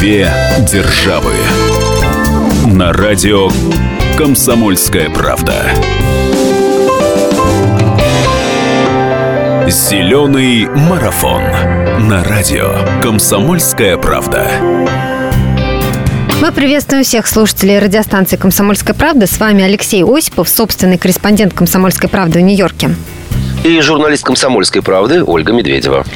Две державы. На радио Комсомольская правда. Зеленый марафон. На радио Комсомольская правда. Мы приветствуем всех слушателей радиостанции «Комсомольская правда». С вами Алексей Осипов, собственный корреспондент «Комсомольской правды» в Нью-Йорке. И журналист «Комсомольской правды» Ольга Медведева.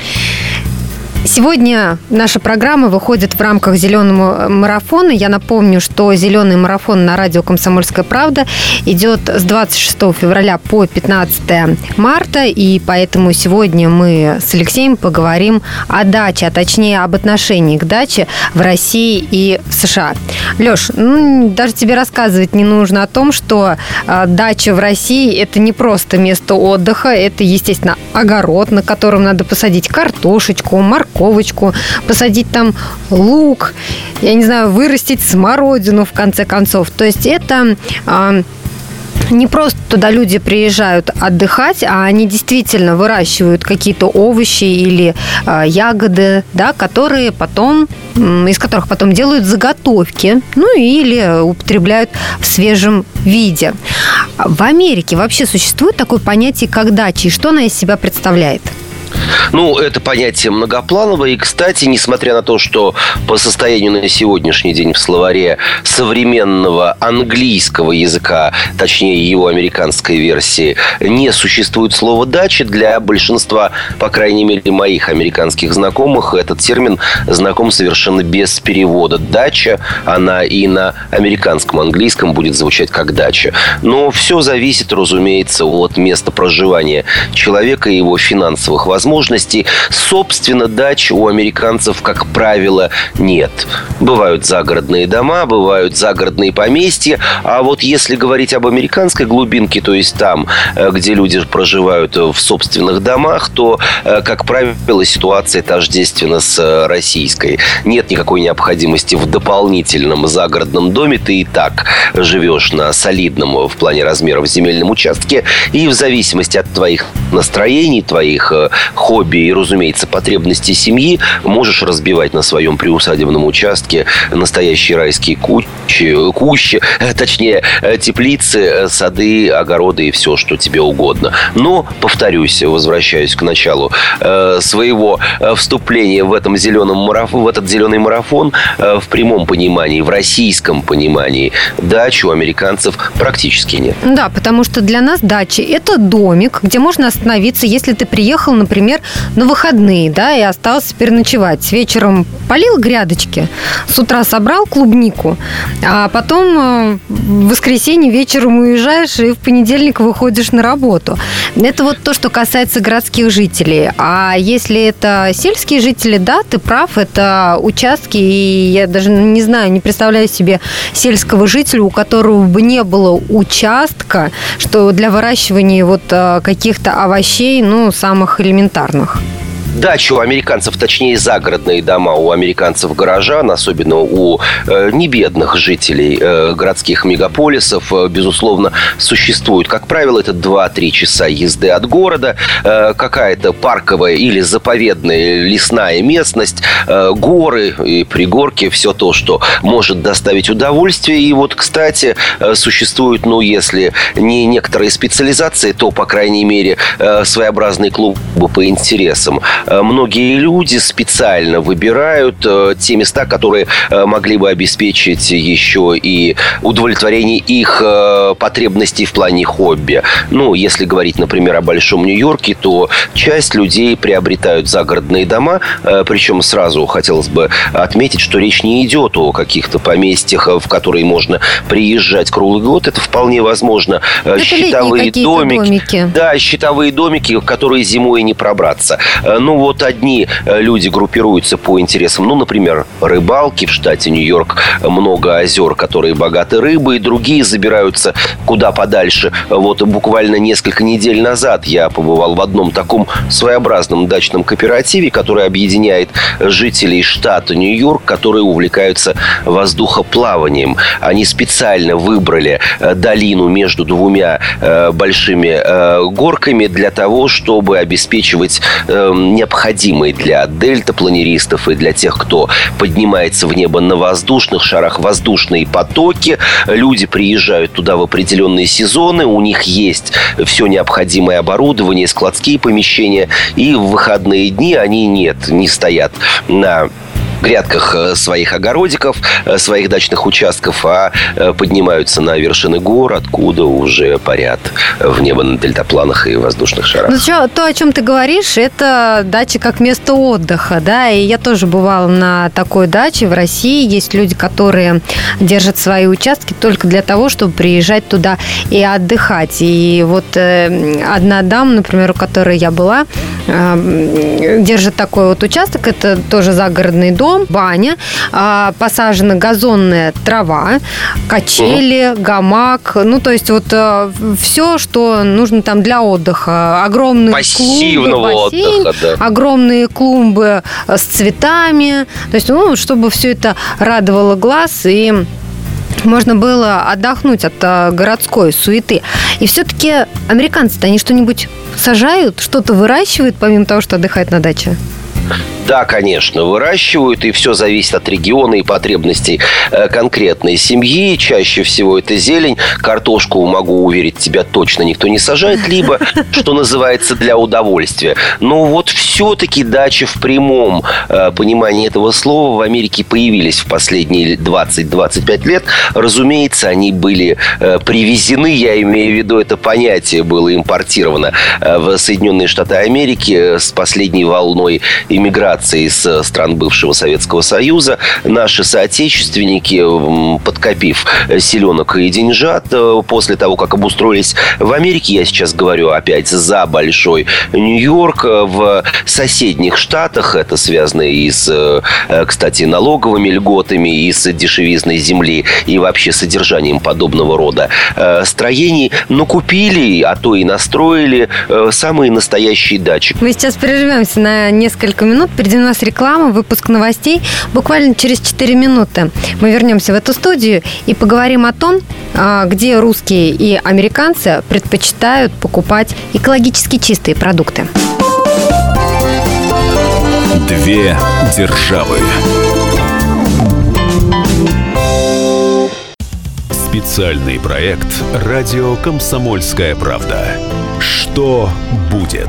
Сегодня наша программа выходит в рамках зеленого марафона. Я напомню, что зеленый марафон на радио «Комсомольская правда» идет с 26 февраля по 15 марта. И поэтому сегодня мы с Алексеем поговорим о даче, а точнее об отношении к даче в России и в США. Леш, ну, даже тебе рассказывать не нужно о том, что э, дача в России – это не просто место отдыха, это, естественно, огород, на котором надо посадить картошечку, морковь, морковочку, посадить там лук, я не знаю, вырастить смородину в конце концов. То есть это а, не просто туда люди приезжают отдыхать, а они действительно выращивают какие-то овощи или э, ягоды, да, которые потом, из которых потом делают заготовки, ну или употребляют в свежем виде. В Америке вообще существует такое понятие, как дача, и что она из себя представляет? Ну, это понятие многоплановое. И, кстати, несмотря на то, что по состоянию на сегодняшний день в словаре современного английского языка, точнее его американской версии, не существует слова «дача», для большинства, по крайней мере, моих американских знакомых, этот термин знаком совершенно без перевода. «Дача», она и на американском английском будет звучать как «дача». Но все зависит, разумеется, от места проживания человека и его финансовых возможностей возможностей. Собственно, дач у американцев, как правило, нет. Бывают загородные дома, бывают загородные поместья. А вот если говорить об американской глубинке, то есть там, э, где люди проживают в собственных домах, то, э, как правило, ситуация тождественна с э, российской. Нет никакой необходимости в дополнительном загородном доме. Ты и так живешь на солидном в плане размеров земельном участке. И в зависимости от твоих настроений, твоих хобби, и, разумеется, потребности семьи можешь разбивать на своем приусадебном участке настоящие райские кучи, кущи, э, точнее, э, теплицы, э, сады, огороды и все, что тебе угодно. Но, повторюсь, возвращаюсь к началу своего вступления в, этом зеленом марафон, в этот зеленый марафон, в прямом понимании, в российском понимании, дач у американцев практически нет. Да, потому что для нас дача – это домик, где можно остановиться, если ты приехал, например, на выходные, да, и остался переночевать. Вечером полил грядочки, с утра собрал клубнику, а потом э, в воскресенье вечером уезжаешь и в понедельник выходишь на работу. Это вот то, что касается городских жителей. А если это сельские жители, да, ты прав, это участки, и я даже не знаю, не представляю себе сельского жителя, у которого бы не было участка, что для выращивания вот э, каких-то овощей, ну, самых элементарных регионах дачи у американцев, точнее загородные дома у американцев горожан, особенно у э, небедных жителей э, городских мегаполисов, э, безусловно, существуют. Как правило, это 2-3 часа езды от города, э, какая-то парковая или заповедная лесная местность, э, горы и пригорки, все то, что может доставить удовольствие. И вот, кстати, э, существуют, ну, если не некоторые специализации, то, по крайней мере, э, своеобразные клубы по интересам. Э, многие люди специально выбирают э, те места, которые э, могли бы обеспечить еще и удовлетворение их потребностей в плане хобби. Ну, если говорить, например, о Большом Нью-Йорке, то часть людей приобретают загородные дома, причем сразу хотелось бы отметить, что речь не идет о каких-то поместьях, в которые можно приезжать круглый год. Это вполне возможно. Это щитовые домики. домики. Да, щитовые домики, в которые зимой не пробраться. Ну, вот одни э, люди группируются по интересам, ну, например, рыбалки в штате Нью-Йорк, много озер, которые богаты рыбой, другие забираются куда подальше. Вот буквально несколько недель назад я побывал в одном таком своеобразном дачном кооперативе, который объединяет жителей штата Нью-Йорк, которые увлекаются воздухоплаванием. Они специально выбрали э, долину между двумя э, большими горками для того, чтобы обеспечивать необходимый для дельтапланеристов и для тех, кто поднимается в небо на воздушных шарах, воздушные потоки. Люди приезжают туда в определенные сезоны, у них есть все необходимое оборудование, складские помещения, и в выходные дни они нет, не стоят на грядках э, своих огородиков, э, своих дачных участков, а э, поднимаются на вершины гор, откуда уже парят в небо на дельтапланах и воздушных шарах. Ну, что, то, о чем ты говоришь, это дача как место отдыха, да, и я тоже бывала на такой даче в России. Есть люди, которые держат свои участки только для того, чтобы приезжать туда и отдыхать. И вот одна дама, например, у которой я была, держит такой вот участок, это тоже загородный дом, дом, баня, а, посажена газонная трава, качели, угу. гамак, ну, то есть вот а, все, что нужно там для отдыха. Огромные Пассивного клумбы, бассейн, отдыха, да. огромные клумбы с цветами, то есть, ну, чтобы все это радовало глаз и можно было отдохнуть от а, городской суеты. И все-таки американцы-то они что-нибудь сажают, что-то выращивают, помимо того, что отдыхают на даче? Да, конечно, выращивают, и все зависит от региона и потребностей э, конкретной семьи. Чаще всего это зелень. Картошку, могу уверить тебя, точно никто не сажает, либо, что называется, для удовольствия. Но вот все-таки дачи в прямом э, понимании этого слова в Америке появились в последние 20-25 лет. Разумеется, они были э, привезены, я имею в виду это понятие было импортировано в Соединенные Штаты Америки с последней волной иммиграции из э, стран бывшего Советского Союза, наши соотечественники, подкопив селенок и деньжат, э, после того, как обустроились в Америке, я сейчас говорю опять за большой Нью-Йорк, э, в соседних штатах, это связано и с, кстати, налоговыми льготами, и с дешевизной земли, и вообще содержанием подобного рода строений, но купили, а то и настроили самые настоящие дачи. Мы сейчас прервемся на несколько несколько минут. Впереди у нас реклама, выпуск новостей. Буквально через 4 минуты мы вернемся в эту студию и поговорим о том, а, где русские и американцы предпочитают покупать экологически чистые продукты. Две державы. Специальный проект «Радио Комсомольская правда». Что будет?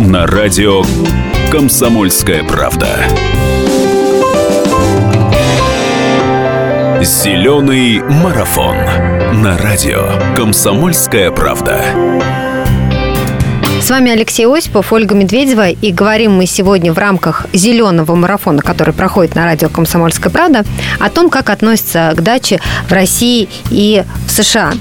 на радио «Комсомольская правда». Зеленый марафон на радио «Комсомольская правда». С вами Алексей Осипов, Ольга Медведева. И говорим мы сегодня в рамках зеленого марафона, который проходит на радио «Комсомольская правда», о том, как относятся к даче в России и в США.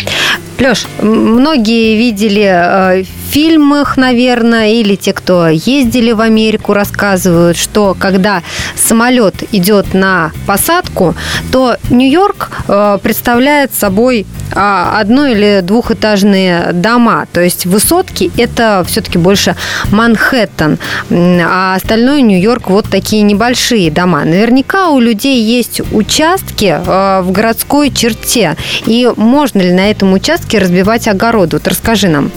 Леш, многие видели э, фильмах, наверное, или те, кто ездили в Америку, рассказывают, что когда самолет идет на посадку, то Нью-Йорк э, представляет собой одно- или двухэтажные дома. То есть высотки – это все-таки больше Манхэттен, а остальное Нью-Йорк – вот такие небольшие дома. Наверняка у людей есть участки э, в городской черте. И можно ли на этом участке разбивать огород? Вот расскажи нам.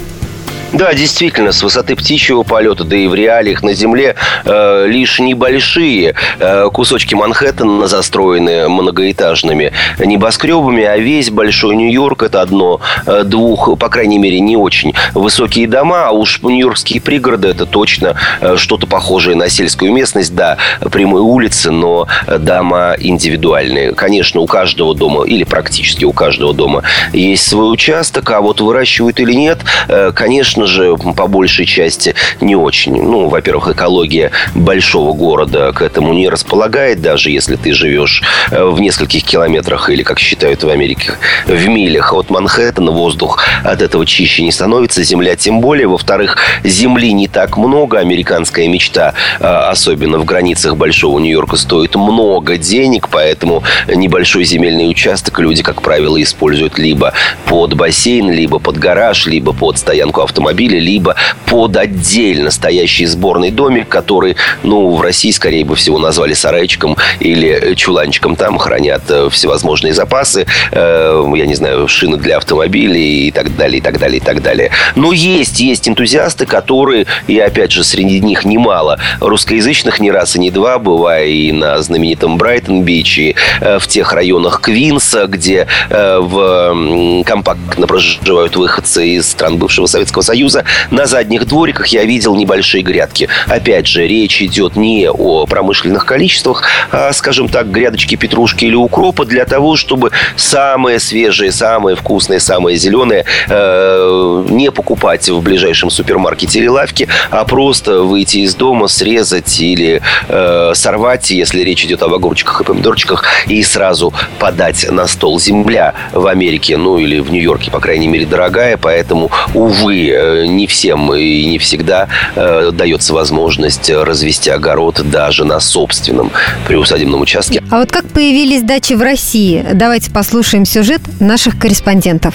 Да, действительно, с высоты птичьего полета, да и в реалиях на Земле э, лишь небольшие э, кусочки Манхэттена застроены многоэтажными небоскребами, а весь большой Нью-Йорк это одно, э, двух, по крайней мере, не очень высокие дома, а уж нью-йоркские пригороды это точно э, что-то похожее на сельскую местность, да, прямые улицы, но дома индивидуальные. Конечно, у каждого дома, или практически у каждого дома есть свой участок, а вот выращивают или нет, э, конечно, конечно же, по большей части не очень. Ну, во-первых, экология большого города к этому не располагает, даже если ты живешь э, в нескольких километрах или, как считают в Америке, в милях от Манхэттена, воздух от этого чище не становится, земля тем более. Во-вторых, земли не так много, американская мечта, э, особенно в границах Большого Нью-Йорка, стоит много денег, поэтому небольшой земельный участок люди, как правило, используют либо под бассейн, либо под гараж, либо под стоянку автомобиля, либо под отдельно стоящий сборный домик, который, ну, в России, скорее бы всего, назвали сарайчиком или чуланчиком. Там хранят э, всевозможные запасы, э, я не знаю, шины для автомобилей и так далее, и так далее, и так далее. Но есть, есть энтузиасты, которые, и опять же, среди них немало русскоязычных, не раз и не два, бывая и на знаменитом Брайтон-Бич, и э, в тех районах Квинса, где в компактно проживают выходцы из стран бывшего Советского Союза, на задних двориках я видел небольшие грядки. Опять же, речь идет не о промышленных количествах, а, скажем так, грядочки петрушки или укропа для того, чтобы самые свежие, самые вкусные, самые зеленые э, не покупать в ближайшем супермаркете или лавке, а просто выйти из дома, срезать или э, сорвать, если речь идет об огурчиках и помидорчиках, и сразу подать на стол. Земля в Америке, ну или в Нью-Йорке, по крайней мере, дорогая, поэтому, увы, не всем и не всегда э, дается возможность развести огород даже на собственном приусадебном участке. А вот как появились дачи в России? Давайте послушаем сюжет наших корреспондентов.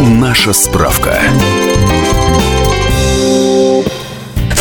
Наша справка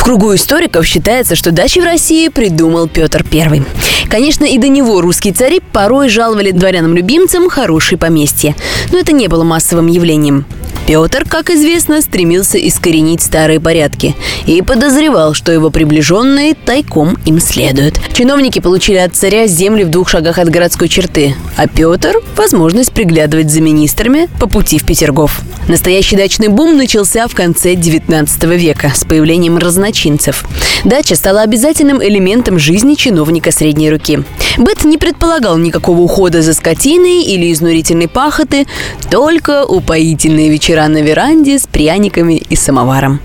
кругу историков считается, что дачи в России придумал Петр I. Конечно, и до него русские цари порой жаловали дворянам-любимцам хорошие поместья. Но это не было массовым явлением. Петр, как известно, стремился искоренить старые порядки и подозревал, что его приближенные тайком им следуют. Чиновники получили от царя земли в двух шагах от городской черты, а Петр – возможность приглядывать за министрами по пути в Петергоф. Настоящий дачный бум начался в конце 19 века с появлением разночинцев. Дача стала обязательным элементом жизни чиновника средней руки. Быт не предполагал никакого ухода за скотиной или изнурительной пахоты, только упоительные вечера на веранде с пряниками и самоваром.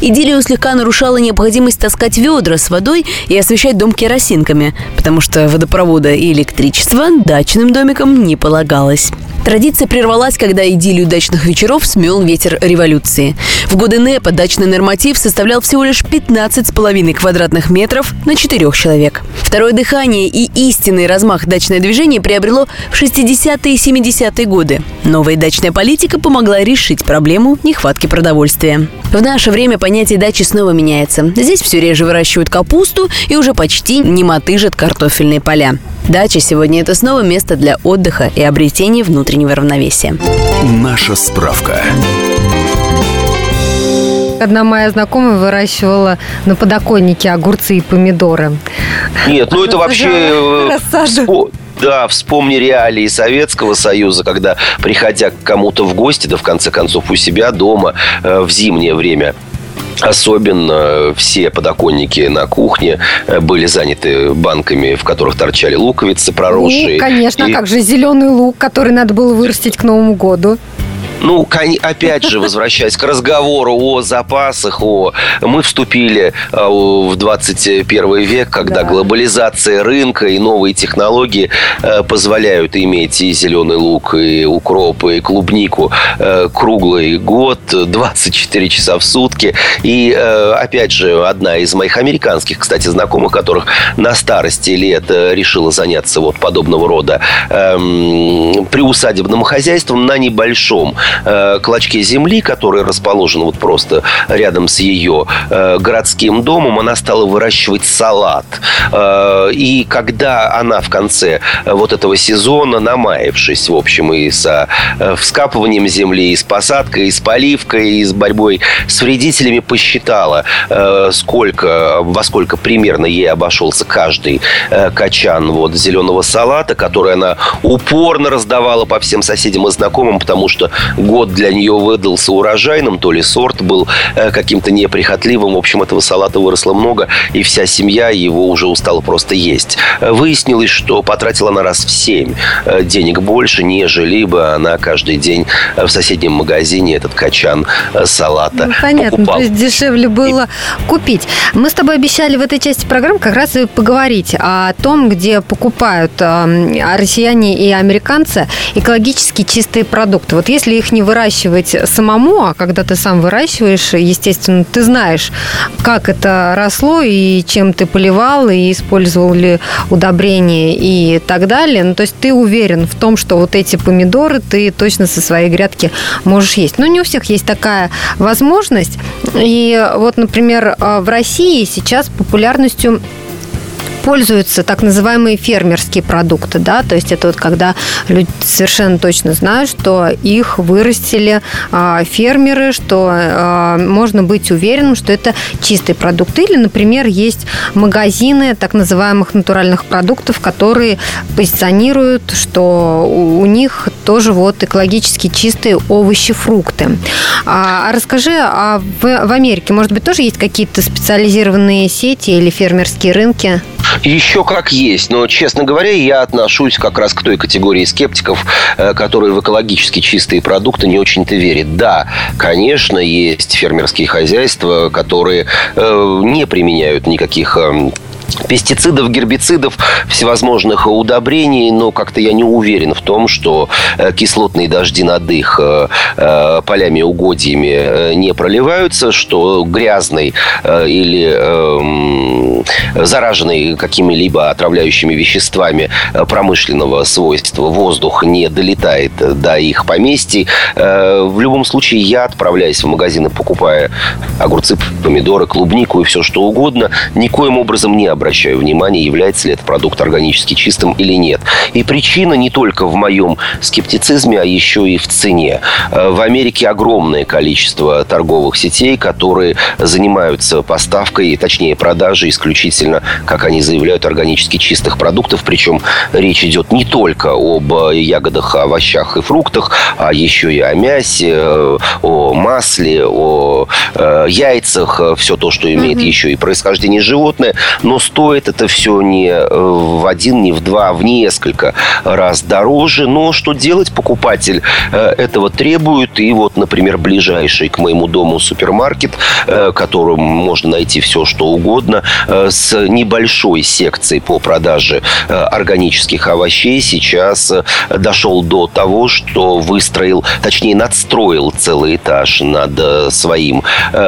Идиллию слегка нарушала необходимость таскать ведра с водой и освещать дом керосинками, потому что водопровода и электричества дачным домикам не полагалось. Традиция прервалась, когда идиллию дачных вечеров смел ветер революции. В годы НЭПа дачный норматив составлял всего лишь 15,5 квадратных метров на четырех человек. Второе дыхание и истинный размах дачное движение приобрело в 60-е и 70-е годы. Новая дачная политика помогла решить проблему нехватки продовольствия. В наше время понятие дачи снова меняется. Здесь все реже выращивают капусту и уже почти не мотыжат картофельные поля. Дача сегодня это снова место для отдыха и обретения внутреннего равновесия. Наша справка. Одна моя знакомая выращивала на подоконнике огурцы и помидоры. Нет, ну это вообще... Э, да, вспомни реалии Советского Союза, когда, приходя к кому-то в гости, да в конце концов у себя дома э, в зимнее время, Особенно все подоконники на кухне э, были заняты банками, в которых торчали луковицы проросшие. Ну, конечно, и... как же зеленый лук, который надо было вырастить к Новому году. Ну, опять же, возвращаясь к разговору о запасах, о... мы вступили а, в 21 век, когда да. глобализация рынка и новые технологии э, позволяют иметь и зеленый лук, и укроп, и клубнику э, круглый год, 24 часа в сутки. И, э, опять же, одна из моих американских, кстати, знакомых, которых на старости лет решила заняться вот подобного рода эм, приусадебным хозяйством на небольшом э, клочке земли, который расположен вот просто рядом с ее э, городским домом, она стала выращивать салат. Э, и когда она в конце вот этого сезона, намаявшись, в общем, и с э, вскапыванием земли, и с посадкой, и с поливкой, и с борьбой с вредителями, посчитала, сколько, во сколько примерно ей обошелся каждый э, качан вот зеленого салата, который она упорно раздавала по всем соседям и знакомым, потому что год для нее выдался урожайным, то ли сорт был э, каким-то неприхотливым. В общем, этого салата выросло много, и вся семья его уже устала просто есть. Выяснилось, что потратила она раз в семь денег больше, нежели бы она каждый день в соседнем магазине этот качан салата ну, понятно, покупал. то есть дешевле было купить. Мы с тобой обещали в этой части программы как раз и поговорить о том, где покупают э, россияне и американцы экологически чистые продукты. Вот если их не выращивать самому, а когда ты сам выращиваешь, естественно, ты знаешь, как это росло и чем ты поливал, и использовал ли удобрения и так далее. Ну, то есть ты уверен в том, что вот эти помидоры ты точно со своей грядки можешь есть. Но не у всех есть такая возможность. И вот, например, э, в России сейчас популярностью пользуются так называемые фермерские продукты, да, то есть это вот когда люди совершенно точно знают, что их вырастили а, фермеры, что а, можно быть уверенным, что это чистые продукты. Или, например, есть магазины так называемых натуральных продуктов, которые позиционируют, что у них тоже вот экологически чистые овощи, фрукты. А, а расскажи, а в, в Америке, может быть, тоже есть какие-то специализированные сети или фермерские рынки? Еще как есть, но, честно говоря, я отношусь как раз к той категории скептиков, э, которые в экологически чистые продукты не очень-то верят. Да, конечно, есть фермерские хозяйства, которые э, не применяют никаких эм, пестицидов, гербицидов, всевозможных удобрений, но как-то я не уверен в том, что э, кислотные дожди над их э, э, полями угодьями не проливаются, что грязный или эм, зараженный какими-либо отравляющими веществами промышленного свойства воздух не долетает до их поместий. В любом случае, я отправляюсь в магазины, покупая огурцы, помидоры, клубнику и все что угодно, никоим образом не обращаю внимания, является ли этот продукт органически чистым или нет. И причина не только в моем скептицизме, а еще и в цене. Э, в Америке огромное количество торговых сетей, которые занимаются поставкой, точнее продажей исключительно, как они заявляют, органически чистых продуктов. Причем речь идет не только об ягодах, овощах и фруктах, а еще и о мясе, э, о масле, о э, яйцах, все то, что имеет mm-hmm. еще и происхождение животное. Но стоит это все не э, в один, не в два, а в несколько раз дороже. Но что делать? Покупатель э, этого требует. И вот, например, ближайший к моему дому супермаркет, э, которым можно найти все, что угодно, с небольшой секцией по продаже органических овощей, сейчас дошел до того, что выстроил, точнее, надстроил целый этаж над своим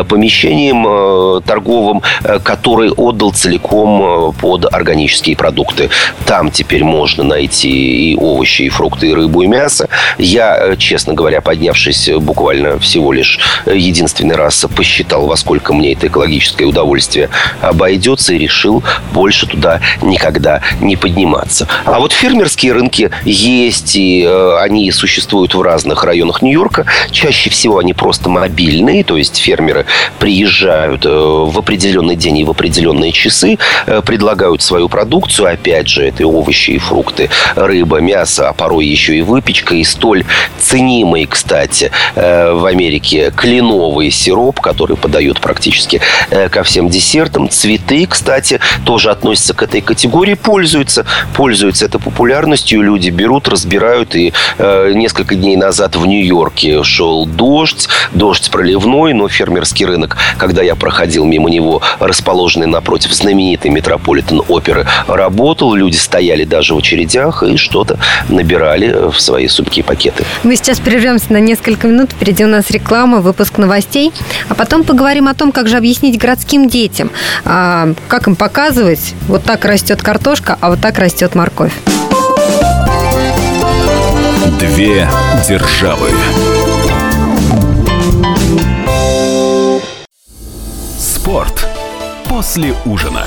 помещением торговым, который отдал целиком Э, под органические продукты. Там теперь можно найти и овощи, и фрукты, и рыбу, и мясо. Я, э, честно говоря, поднявшись буквально всего лишь единственный раз, посчитал, во сколько мне это экологическое удовольствие обойдется, и решил больше туда никогда не подниматься. А вот фермерские рынки есть, и э, они существуют в разных районах Нью-Йорка. Чаще всего они просто мобильные, то есть фермеры приезжают в определенный день и в определенные часы, Э, предлагают свою продукцию. Опять же, это овощи и фрукты, рыба, мясо, а порой еще и выпечка. И столь ценимый, кстати, э, в Америке кленовый сироп, который подают практически э, ко всем десертам. Цветы, кстати, тоже относятся к этой категории, пользуются. Пользуются этой популярностью. Люди берут, разбирают. И несколько дней назад в Нью-Йорке шел дождь. Дождь проливной, но фермерский рынок, когда я проходил мимо него, расположенный напротив знаменитой Метрополитен оперы работал, люди стояли даже в очередях и что-то набирали в свои сумки и пакеты. Мы сейчас прервемся на несколько минут, впереди у нас реклама, выпуск новостей, а потом поговорим о том, как же объяснить городским детям, а, как им показывать, вот так растет картошка, а вот так растет морковь. Две державы. Спорт после ужина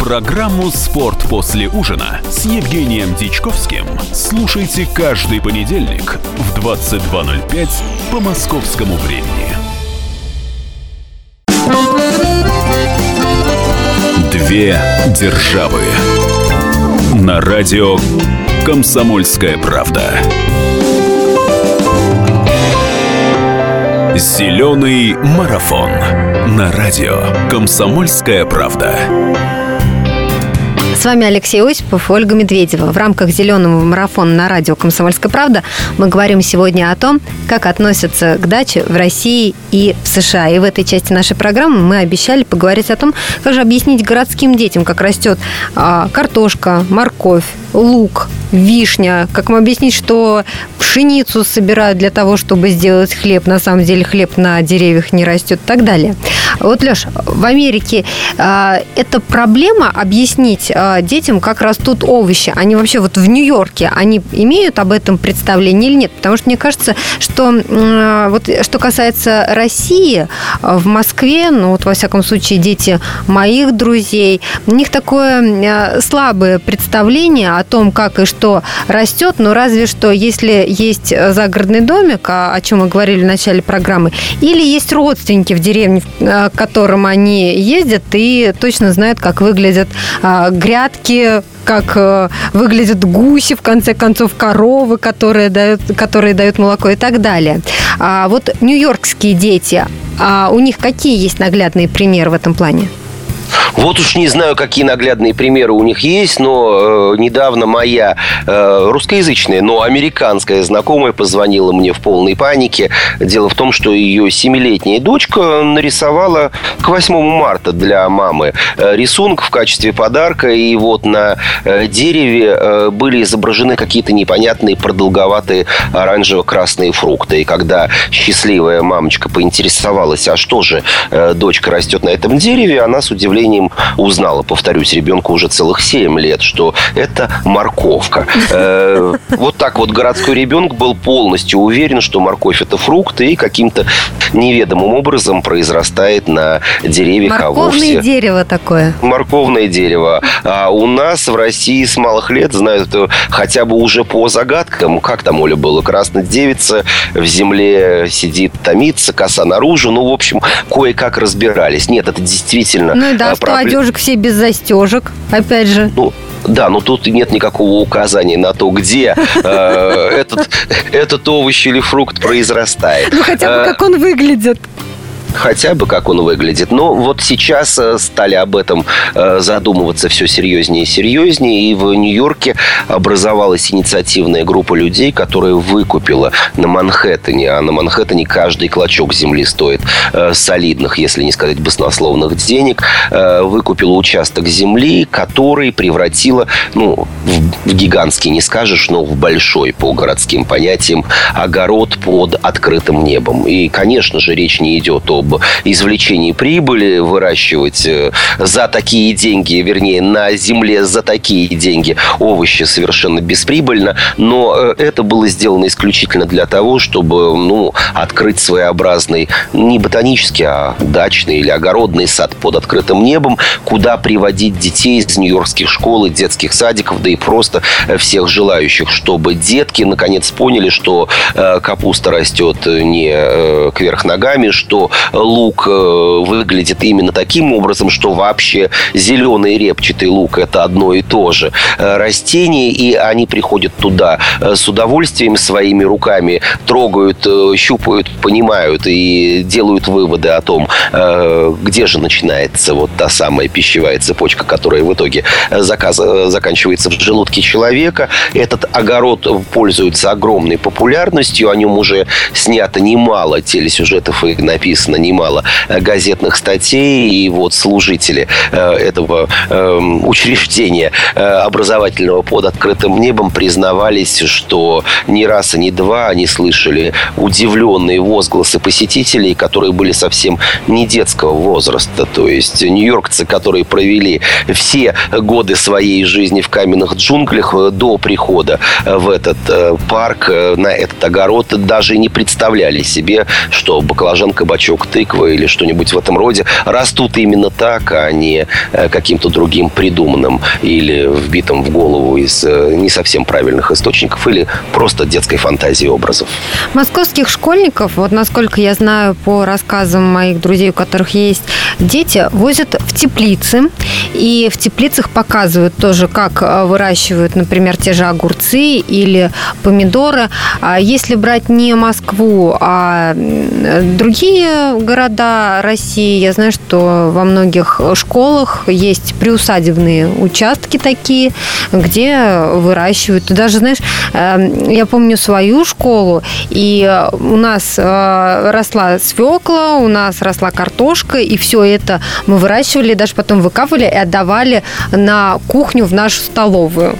Программу «Спорт после ужина» с Евгением Дичковским слушайте каждый понедельник в 22.05 по московскому времени. Две державы на радио «Комсомольская правда». Зеленый марафон на радио «Комсомольская правда». С вами Алексей Осипов Ольга Медведева. В рамках «Зеленого марафона» на радио «Комсомольская правда» мы говорим сегодня о том, как относятся к даче в России и в США. И в этой части нашей программы мы обещали поговорить о том, как же объяснить городским детям, как растет а, картошка, морковь, лук, вишня, как им объяснить, что пшеницу собирают для того, чтобы сделать хлеб, на самом деле хлеб на деревьях не растет и так далее. Вот, Леш, в Америке э, это проблема объяснить э, детям, как растут овощи. Они вообще вот в Нью-Йорке, они имеют об этом представление или нет? Потому что мне кажется, что э, вот что касается России, в Москве, ну вот во всяком случае дети моих друзей, у них такое э, слабое представление о том, как и что растет, но разве что если есть загородный домик, о, о чем мы говорили в начале программы, или есть родственники в деревне, к которым они ездят и точно знают, как выглядят а, грядки, как э, выглядят гуси, в конце концов, коровы, которые дают, которые дают молоко и так далее. А вот нью-йоркские дети, а у них какие есть наглядные примеры в этом плане? Вот уж не знаю, какие наглядные примеры у них есть, но э, недавно моя э, русскоязычная, но американская знакомая позвонила мне в полной панике. Дело в том, что ее семилетняя дочка нарисовала к 8 марта для мамы э, рисунок в качестве подарка, и вот на э, дереве э, были изображены какие-то непонятные продолговатые оранжево-красные фрукты. И когда счастливая мамочка поинтересовалась, а что же дочка растет на этом дереве, она с удивлением удивлением узнала, повторюсь, ребенку уже целых 7 лет, что это морковка. Э, вот так вот городской ребенок был полностью уверен, что морковь это фрукт и каким-то неведомым образом произрастает на деревьях. А Морковное а дерево такое. Морковное дерево. А у нас в России с малых лет знают это хотя бы уже по загадкам. Как там, Оля, было? Красная девица в земле сидит, томится, коса наружу. Ну, в общем, кое-как разбирались. Нет, это действительно ну, да, а что одежек все без застежек, опять же. Ну, да, но тут нет никакого указания на то, где э, этот, этот овощ или фрукт произрастает. Ну, хотя бы э, как он выглядит хотя бы как он выглядит. Но вот сейчас э, стали об этом э, задумываться все серьезнее и серьезнее. И в Нью-Йорке образовалась инициативная группа людей, которая выкупила на Манхэттене, а на Манхэттене каждый клочок земли стоит э, солидных, если не сказать баснословных денег, выкупила участок земли, который превратила ну, в гигантский, не скажешь, но в большой по городским понятиям огород под открытым небом. И, конечно же, речь не идет о об извлечении прибыли, выращивать э, за такие деньги, вернее, на земле за такие деньги овощи совершенно бесприбыльно, но э, это было сделано исключительно для того, чтобы ну, открыть своеобразный не ботанический, а дачный или огородный сад под открытым небом, куда приводить детей из нью-йоркских школ и детских садиков, да и просто э, всех желающих, чтобы детки наконец поняли, что капуста растет не кверх ногами, что лук э, выглядит именно таким образом, что вообще зеленый репчатый лук – это одно и то же э, растение, и они приходят туда э, с удовольствием своими руками, трогают, щупают, понимают и делают выводы о том, где же начинается вот та самая пищевая цепочка, которая в итоге заказ, заканчивается в желудке человека. Этот огород пользуется огромной популярностью, о нем уже снято немало телесюжетов и написано немало э, газетных статей, и вот служители э, этого эм, учреждения э, образовательного под открытым небом признавались, что ни раз и ни два они слышали удивленные возгласы посетителей, которые были совсем не детского возраста. То есть нью-йоркцы, которые провели все годы своей жизни в каменных джунглях до прихода в этот парк, на этот огород, даже не представляли себе, что баклажан, кабачок, тыква или что-нибудь в этом роде, растут именно так, а не каким-то другим придуманным или вбитым в голову из не совсем правильных источников или просто детской фантазии образов. Московских школьников, вот насколько я знаю по рассказам моих друзей, у которых есть дети, возят в теплицы. И в теплицах показывают тоже, как э, выращивают, например, те же огурцы или помидоры. А если брать не Москву, а другие города России, я знаю, что во многих школах есть приусадебные участки такие, где выращивают. даже, знаешь, эм, я помню свою школу, и у нас э, росла свекла, у нас росла картошка, и все это мы выращивали, даже потом выкапывали и отдавали на кухню в нашу столовую.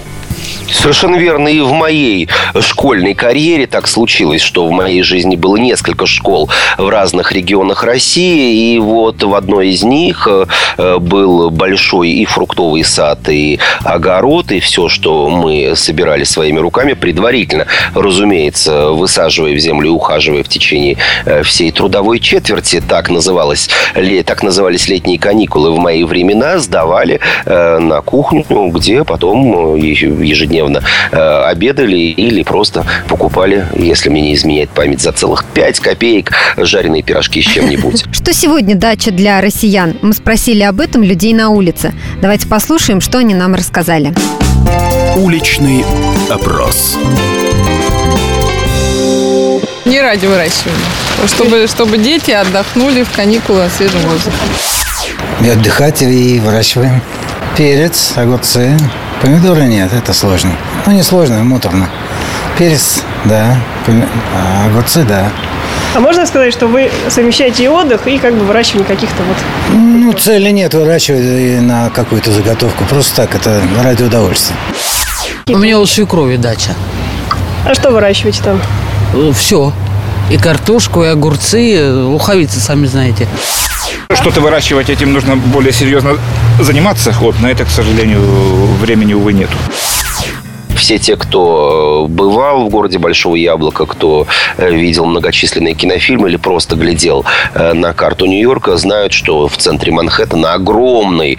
Совершенно верно. И в моей школьной карьере так случилось, что в моей жизни было несколько школ в разных регионах России. И вот в одной из них э, был большой и фруктовый сад, и огород, и все, что мы собирали своими руками предварительно, разумеется, высаживая в землю и ухаживая в течение э, всей трудовой четверти. Так, называлось, так назывались летние каникулы в мои времена. Сдавали э, на кухню, где потом ежедневно э, обедали или просто покупали, если мне не изменяет память, за целых 5 копеек жареные пирожки с чем-нибудь. Что сегодня дача для россиян? Мы спросили об этом людей на улице. Давайте послушаем, что они нам рассказали. Уличный опрос. Не ради выращивания. Чтобы, чтобы дети отдохнули в каникулы на свежем воздухе. И отдыхать и выращиваем. Перец, огурцы, Помидоры нет, это сложно. Ну, не сложно, а муторно. Перец, да. А огурцы, да. А можно сказать, что вы совмещаете и отдых, и как бы выращивание каких-то вот... Ну, цели нет выращивать на какую-то заготовку. Просто так, это ради удовольствия. У меня у свекрови дача. А что выращиваете там? Э, Все. И картошку, и огурцы, луховицы, сами знаете. Что-то выращивать этим нужно более серьезно заниматься. Вот, на это, к сожалению, времени, увы, нету все те, кто э, бывал в городе Большого Яблока, кто э, видел многочисленные кинофильмы или просто глядел э, на карту Нью-Йорка, знают, что в центре Манхэттена огромный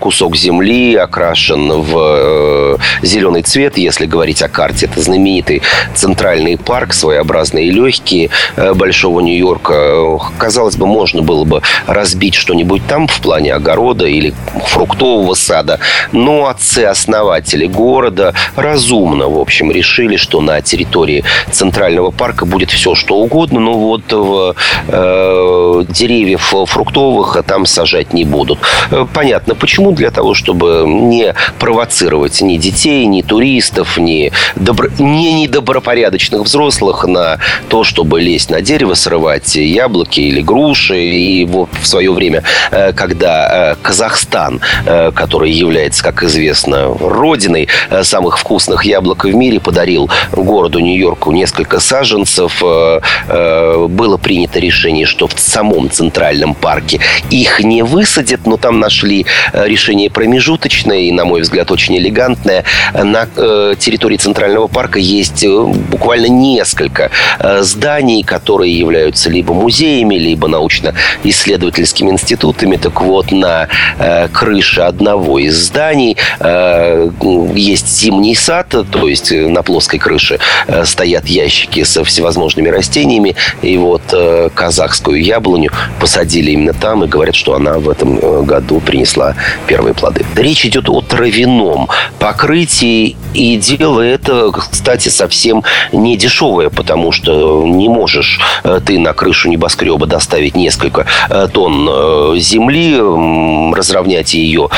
кусок земли окрашен в зеленый цвет. Если говорить о карте, это знаменитый центральный парк, своеобразные легкие Большого Нью-Йорка. Казалось бы, можно было бы разбить что-нибудь там в плане огорода или фруктового сада. Но отцы-основатели города разумно, в общем, решили, что на территории Центрального парка будет все, что угодно, но вот в, э, деревьев фруктовых там сажать не будут. Э, понятно, почему? Для того, чтобы не провоцировать ни детей, ни туристов, ни, добро... не недобропорядочных взрослых на то, чтобы лезть на дерево, срывать яблоки или груши. И вот в свое время, э, когда э, Казахстан, который является, как известно, родиной самых вкусных вкусных яблок в мире, подарил городу Нью-Йорку несколько саженцев. Э, э, было принято решение, что в самом Центральном парке их не высадят, но там нашли э, решение промежуточное и, на мой взгляд, очень элегантное. На территории Центрального парка есть буквально несколько зданий, которые являются либо музеями, либо научно-исследовательскими институтами. Так вот, на крыше одного из зданий есть зимний сад, то есть э, на плоской крыше э, стоят ящики со всевозможными растениями, и вот э, казахскую яблоню посадили именно там, и говорят, что она в этом году принесла первые плоды. Речь идет о травяном покрытии, и дело это, кстати, совсем не дешевое, потому что не можешь ты на крышу небоскреба доставить несколько тонн земли, разровнять ее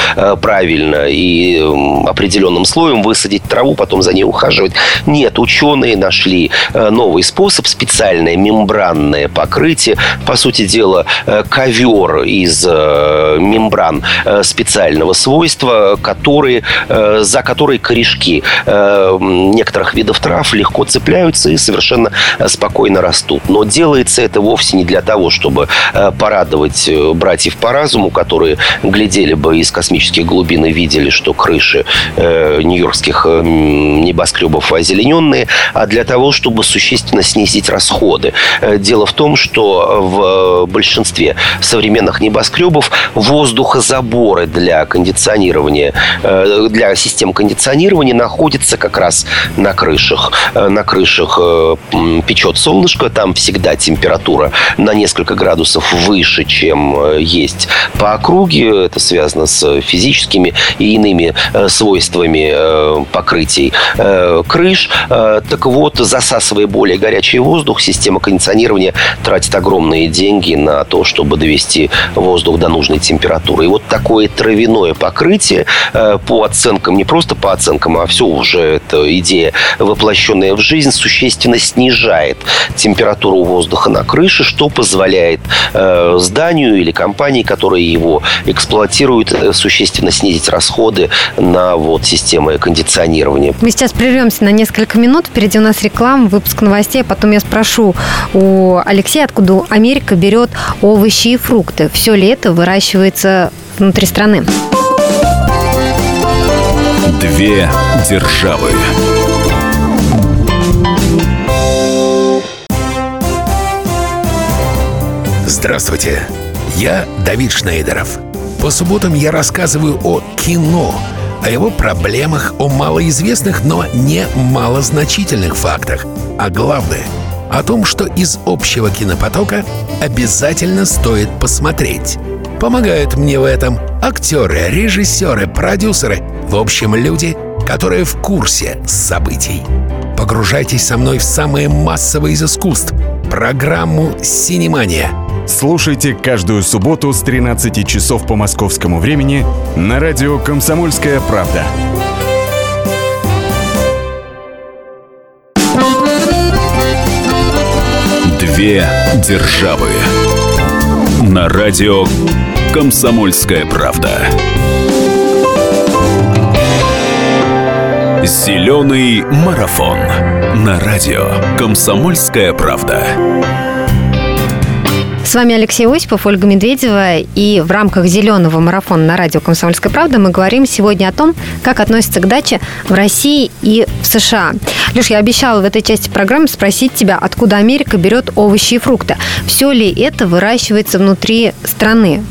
правильно и определенным слоем высадить траву, потом за ней ухаживать. Нет, ученые нашли э, новый способ, специальное мембранное покрытие. По сути дела, э, ковер из э, мембран специального свойства, которые, за которые корешки некоторых видов трав легко цепляются и совершенно спокойно растут. Но делается это вовсе не для того, чтобы порадовать братьев по разуму, которые глядели бы из космических глубин и видели, что крыши нью-йоркских небоскребов озелененные, а для того, чтобы существенно снизить расходы. Дело в том, что в большинстве современных небоскребов воздухозаборы для кондиционирования, для систем кондиционирования находятся как раз на крышах. На крышах печет солнышко, там всегда температура на несколько градусов выше, чем есть по округе. Это связано с физическими и иными э, свойствами э, покрытий э, крыш. Так вот, засасывая более горячий воздух, система кондиционирования тратит огромные деньги на то, чтобы довести воздух до нужной температуры. И вот такое травяное покрытие по оценкам, не просто по оценкам, а все уже эта идея, воплощенная в жизнь, существенно снижает температуру воздуха на крыше, что позволяет зданию или компании, которые его эксплуатируют, существенно снизить расходы на вот системы кондиционирования. Мы сейчас прервемся на несколько минут. Впереди у нас реклама, выпуск новостей. А потом я спрошу у Алексея, откуда Америка берет овощи и фрукты. Все ли это выращивается внутри страны? Две державы. Здравствуйте, я Давид Шнейдеров. По субботам я рассказываю о кино, о его проблемах, о малоизвестных, но не малозначительных фактах. А главное — о том, что из общего кинопотока обязательно стоит посмотреть. Помогают мне в этом актеры, режиссеры, продюсеры, в общем, люди, которые в курсе событий. Погружайтесь со мной в самое массовое из искусств — программу «Синемания» — Слушайте каждую субботу с 13 часов по московскому времени на радио «Комсомольская правда». Две державы на радио «Комсомольская правда». Зеленый марафон на радио «Комсомольская правда». С вами Алексей Осипов, Ольга Медведева. И в рамках зеленого марафона на радио «Комсомольская правда» мы говорим сегодня о том, как относятся к даче в России и в США. Леш, я обещала в этой части программы спросить тебя, откуда Америка берет овощи и фрукты. Все ли это выращивается внутри страны?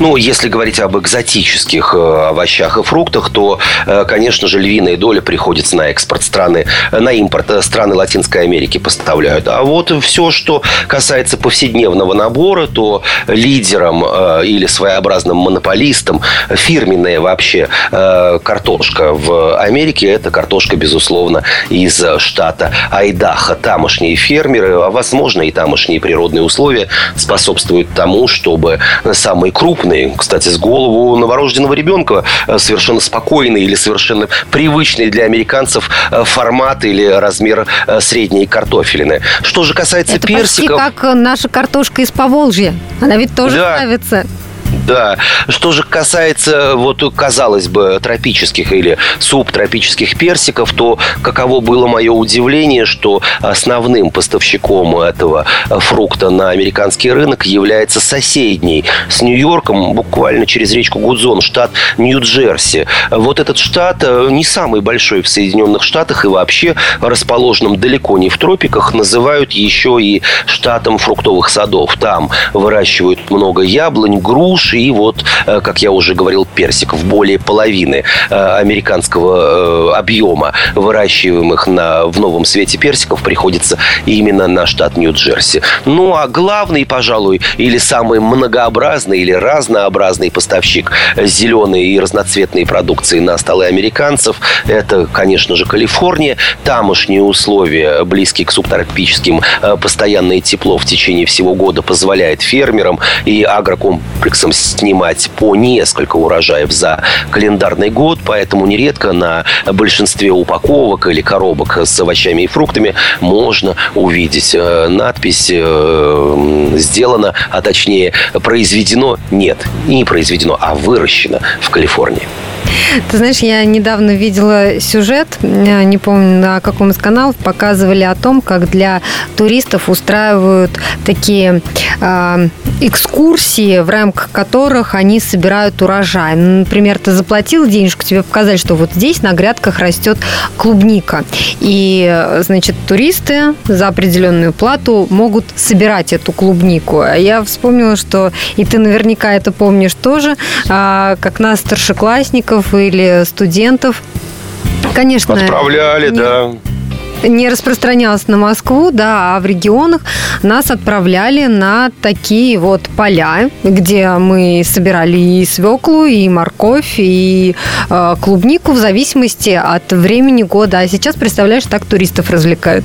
Ну, если говорить об экзотических э, овощах и фруктах, то, э, конечно же, львиная доля приходится на экспорт страны, на импорт э, страны Латинской Америки поставляют. А вот все, что касается повседневного набора, то лидером или своеобразным монополистом, фирменная вообще картошка в Америке, это картошка, безусловно, из штата Айдаха. Тамошние фермеры, а возможно и тамошние природные условия способствуют тому, чтобы самые крупные крупный, кстати, с голову новорожденного ребенка, э, совершенно спокойный или совершенно привычный для американцев э, формат или размер э, средней картофелины. Что же касается Это персиков... почти как наша картошка из Поволжья. Она ведь тоже да. нравится. Да. Что же касается, вот, казалось бы, тропических или субтропических персиков, то каково было мое удивление, что основным поставщиком этого фрукта на американский рынок является соседний с Нью-Йорком, буквально через речку Гудзон, штат Нью-Джерси. Вот этот штат э, не самый большой в Соединенных Штатах и вообще расположенным далеко не в тропиках, называют еще и штатом фруктовых садов. Там выращивают много яблонь, груш и вот, э, как я уже говорил, персиков более половины э, американского э, объема выращиваемых на, в новом свете персиков приходится именно на штат Нью-Джерси. Ну, а главный, пожалуй, или самый многообразный или разнообразный поставщик зеленой и разноцветной продукции на столы американцев, это, конечно же, Калифорния. Тамошние условия, близкие к субтропическим, постоянное тепло в течение всего года позволяет фермерам и агрокомплексам снимать по несколько урожаев за календарный год, поэтому нередко на большинстве упаковок или коробок с овощами и фруктами можно увидеть э, надпись э, «Сделано», а точнее «Произведено» нет, не произведено, а выращено в Калифорнии. Ты знаешь, я недавно видела сюжет, э, не помню на каком из каналов, показывали о том, как для туристов устраивают такие э, экскурсии, в рамках которых они собирают урожай. Ну, например, ты заплатил денежку, тебе показали, что вот здесь на грядках растет клубника. И, значит, туристы за определенную плату могут собирать эту клубнику. А Я вспомнила, что, и ты наверняка это помнишь тоже, а, как нас, старшеклассников или студентов, конечно... Отправляли, не- да. Не распространялось на Москву, да, а в регионах нас отправляли на такие вот поля, где мы собирали и свеклу, и морковь, и э, клубнику в зависимости от времени года. А сейчас, представляешь, так туристов развлекают.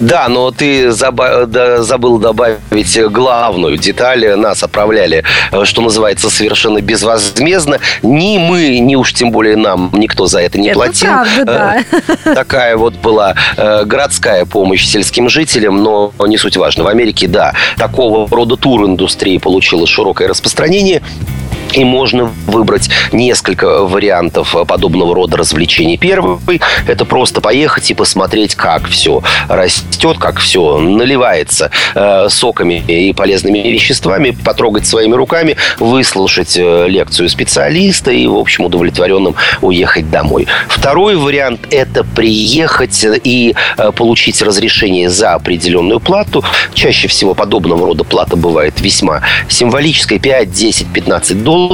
Да, но ты да, забыл добавить главную деталь. Нас отправляли, э, что называется, совершенно безвозмездно. Ни мы, ни уж тем более нам никто за это не Это платил. правда, да. Э, Такая вот была э, городская помощь сельским жителям, но не суть важно. В Америке, да, такого рода тур-индустрии получила широкое распространение. И можно выбрать несколько вариантов подобного рода развлечений. Первый – это просто поехать и посмотреть, как все растет, как все наливается э, соками и полезными веществами, потрогать своими руками, выслушать э, лекцию специалиста и, в общем, удовлетворенным уехать домой. Второй вариант – это приехать и э, получить разрешение за определенную плату. Чаще всего подобного рода плата бывает весьма символической – 5, 10, 15 долларов.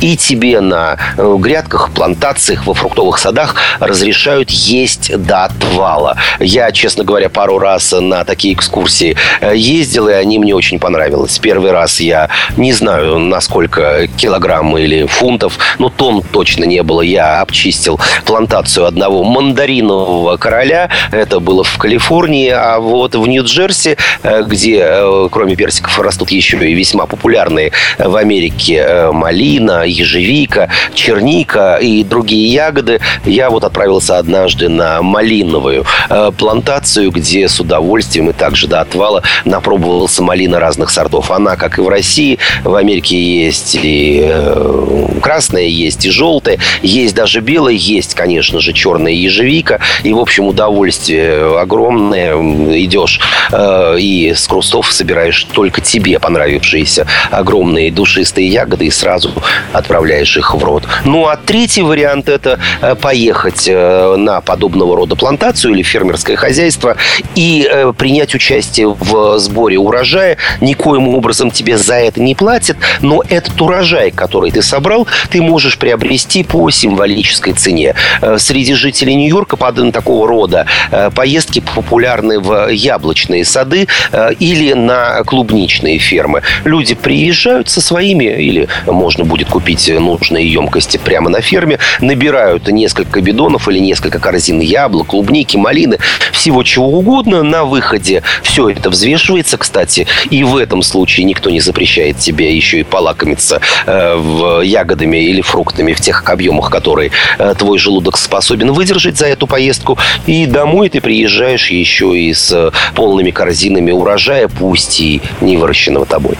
И тебе на э, грядках, плантациях, во фруктовых садах разрешают есть до отвала. Я, честно говоря, пару раз на такие экскурсии э, ездил, и они мне очень понравились. Первый раз я не знаю, насколько килограмм или фунтов, но тонн точно не было. Я обчистил плантацию одного мандаринового короля. Это было в Калифорнии. А вот в Нью-Джерси, э, где кроме персиков растут еще и весьма популярные в Америке малина, ежевика, черника и другие ягоды, я вот отправился однажды на малиновую э, плантацию, где с удовольствием и также до отвала напробовался малина разных сортов. Она, как и в России, в Америке есть и э, красная, есть и желтая, есть даже белая, есть, конечно же, черная ежевика. И, в общем, удовольствие огромное. Идешь э, и с крустов собираешь только тебе понравившиеся огромные душистые ягоды и сразу отправляешь их в рот. Ну, а третий вариант – это э, поехать э, на подобного рода плантацию или фермерское хозяйство и э, принять участие в сборе урожая. Никоим образом тебе за это не платят, но этот урожай, который ты собрал, ты можешь приобрести по символической цене. Среди жителей Нью-Йорка подобно такого рода поездки популярны в яблочные сады или на клубничные фермы. Люди приезжают со своими, или можно будет купить нужные емкости прямо на ферме, набирают несколько бидонов или несколько корзин яблок, клубники, малины, всего чего угодно. На выходе все это взвешивается, кстати, и в этом случае никто не запрещает тебе еще и полакомиться э, в ягодами или фруктами в тех объемах, которые э, твой желудок способен выдержать за эту поездку. И домой ты приезжаешь еще и с э, полными корзинами урожая, пусть и не выращенного тобой.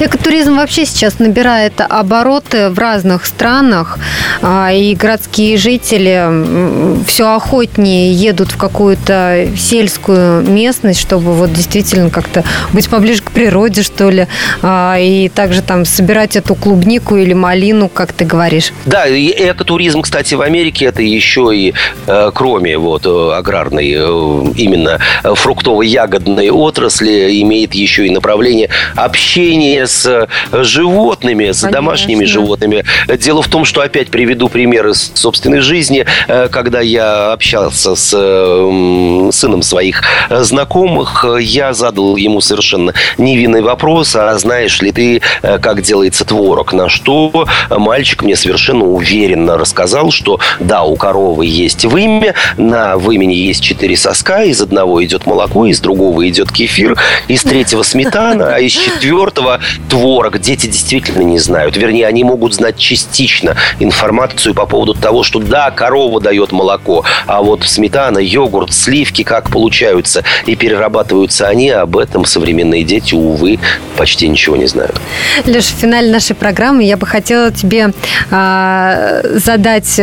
Экотуризм вообще сейчас набирает обороты в разных странах, а, и городские жители все охотнее едут в какую-то сельскую местность, чтобы вот действительно как-то быть поближе к природе, что ли, а, и также там собирать эту клубнику или малину, как ты говоришь. Да, и экотуризм, кстати, в Америке это еще и э, кроме вот э, аграрной э, именно фруктово-ягодной отрасли имеет еще и направление общения с животными, с домашними животными. Дело в том, что опять приведу пример из собственной жизни, э, когда я общался с э, сыном своих э, знакомых, я задал ему совершенно невинный вопрос, а знаешь ли ты, как делается творог? На что мальчик мне совершенно уверенно рассказал, что да, у коровы есть вымя, на вымени есть четыре соска, из одного идет молоко, из другого идет кефир, из третьего сметана, а из четвертого творог. Дети действительно не знают. Вернее, они могут знать частично информацию по поводу того, что да, корова дает молоко, а вот сметана, йогурт, сливки как получаются и перерабатываются они, об этом современные дети, увы, почти ничего не знают. Леша, в финале нашей программы я бы хотела тебе а, задать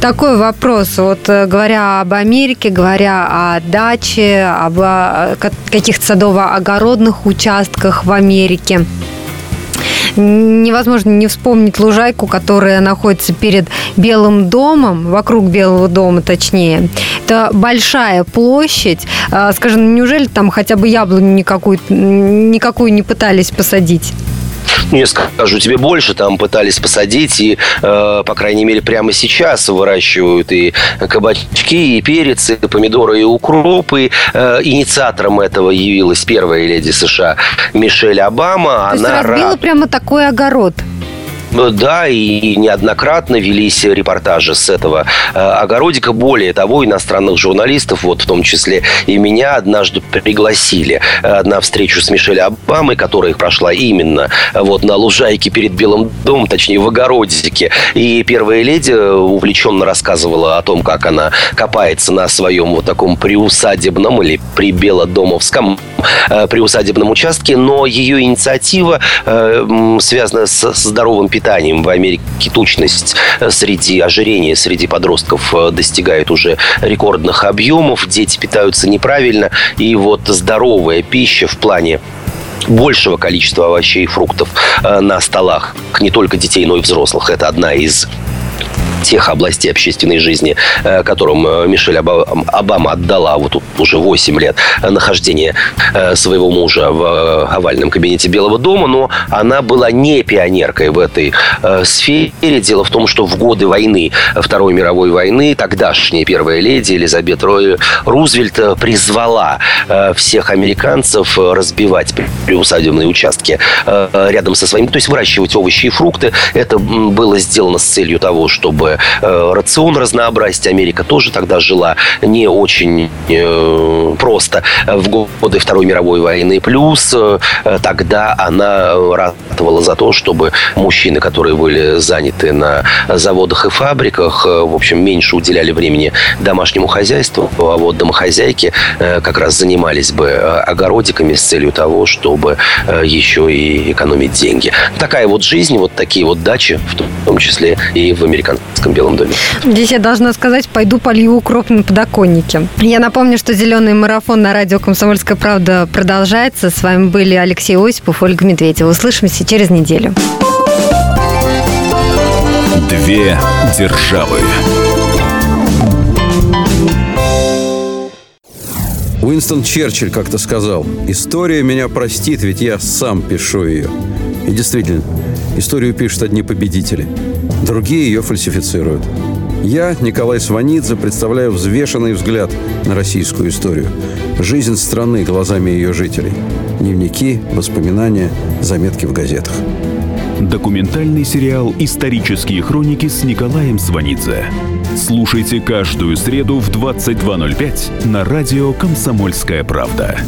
такой вопрос. Вот э, говоря об Америке, говоря о даче, об а, каких-то садово-огородных участках в Америке, невозможно не вспомнить лужайку, которая находится перед Белым домом, вокруг Белого дома точнее. Это большая площадь. А, скажем, неужели там хотя бы яблоню никакую, никакую не пытались посадить? Ну, я скажу тебе больше, там пытались посадить, и, э, по крайней мере, прямо сейчас выращивают и кабачки, и перец, и помидоры, и укропы. Э, инициатором этого явилась первая леди США Мишель Обама. То Она есть разбила рад... прямо такой огород? Да, и неоднократно велись репортажи с этого э, огородика. Более того, иностранных журналистов, вот в том числе и меня, однажды пригласили э, на встречу с Мишель Обамой, которая прошла именно э, вот на лужайке перед Белым домом, точнее в огородике. И первая леди увлеченно рассказывала о том, как она копается на своем вот таком приусадебном или прибелодомовском приусадебном участке, но ее инициатива связана с здоровым питанием. В Америке тучность э, среди ожирения, среди подростков э, достигает уже рекордных объемов. Дети питаются неправильно. И вот здоровая пища в плане большего количества овощей и фруктов э, на столах не только детей, но и взрослых. Это одна из тех областей общественной жизни, э, которым э, Мишель Обама отдала вот уже 8 лет э, своего мужа в овальном кабинете Белого дома, но она была не пионеркой в этой сфере. Дело в том, что в годы войны, Второй мировой войны, тогдашняя первая леди Элизабет Рузвельт призвала всех американцев разбивать приусадебные участки рядом со своим, то есть выращивать овощи и фрукты. Это было сделано с целью того, чтобы э, рацион разнообразить. Америка тоже тогда жила не очень э, просто в годы Второй мировой войны. Плюс э, тогда она ратовала за то, чтобы мужчины, которые были заняты на заводах и фабриках, в общем, меньше уделяли времени домашнему хозяйству, а вот домохозяйки как раз занимались бы огородиками с целью того, чтобы еще и экономить деньги. Такая вот жизнь, вот такие вот дачи, в том числе и в американском Московском Белом доме. Здесь я должна сказать, пойду полью укроп на подоконнике. Я напомню, что «Зеленый марафон» на радио «Комсомольская правда» продолжается. С вами были Алексей Осипов, Ольга Медведева. Услышимся через неделю. Две державы. Уинстон Черчилль как-то сказал, «История меня простит, ведь я сам пишу ее». И действительно, историю пишут одни победители – Другие ее фальсифицируют. Я, Николай Сванидзе, представляю взвешенный взгляд на российскую историю. Жизнь страны глазами ее жителей. Дневники, воспоминания, заметки в газетах. Документальный сериал «Исторические хроники» с Николаем Сванидзе. Слушайте каждую среду в 22.05 на радио «Комсомольская правда».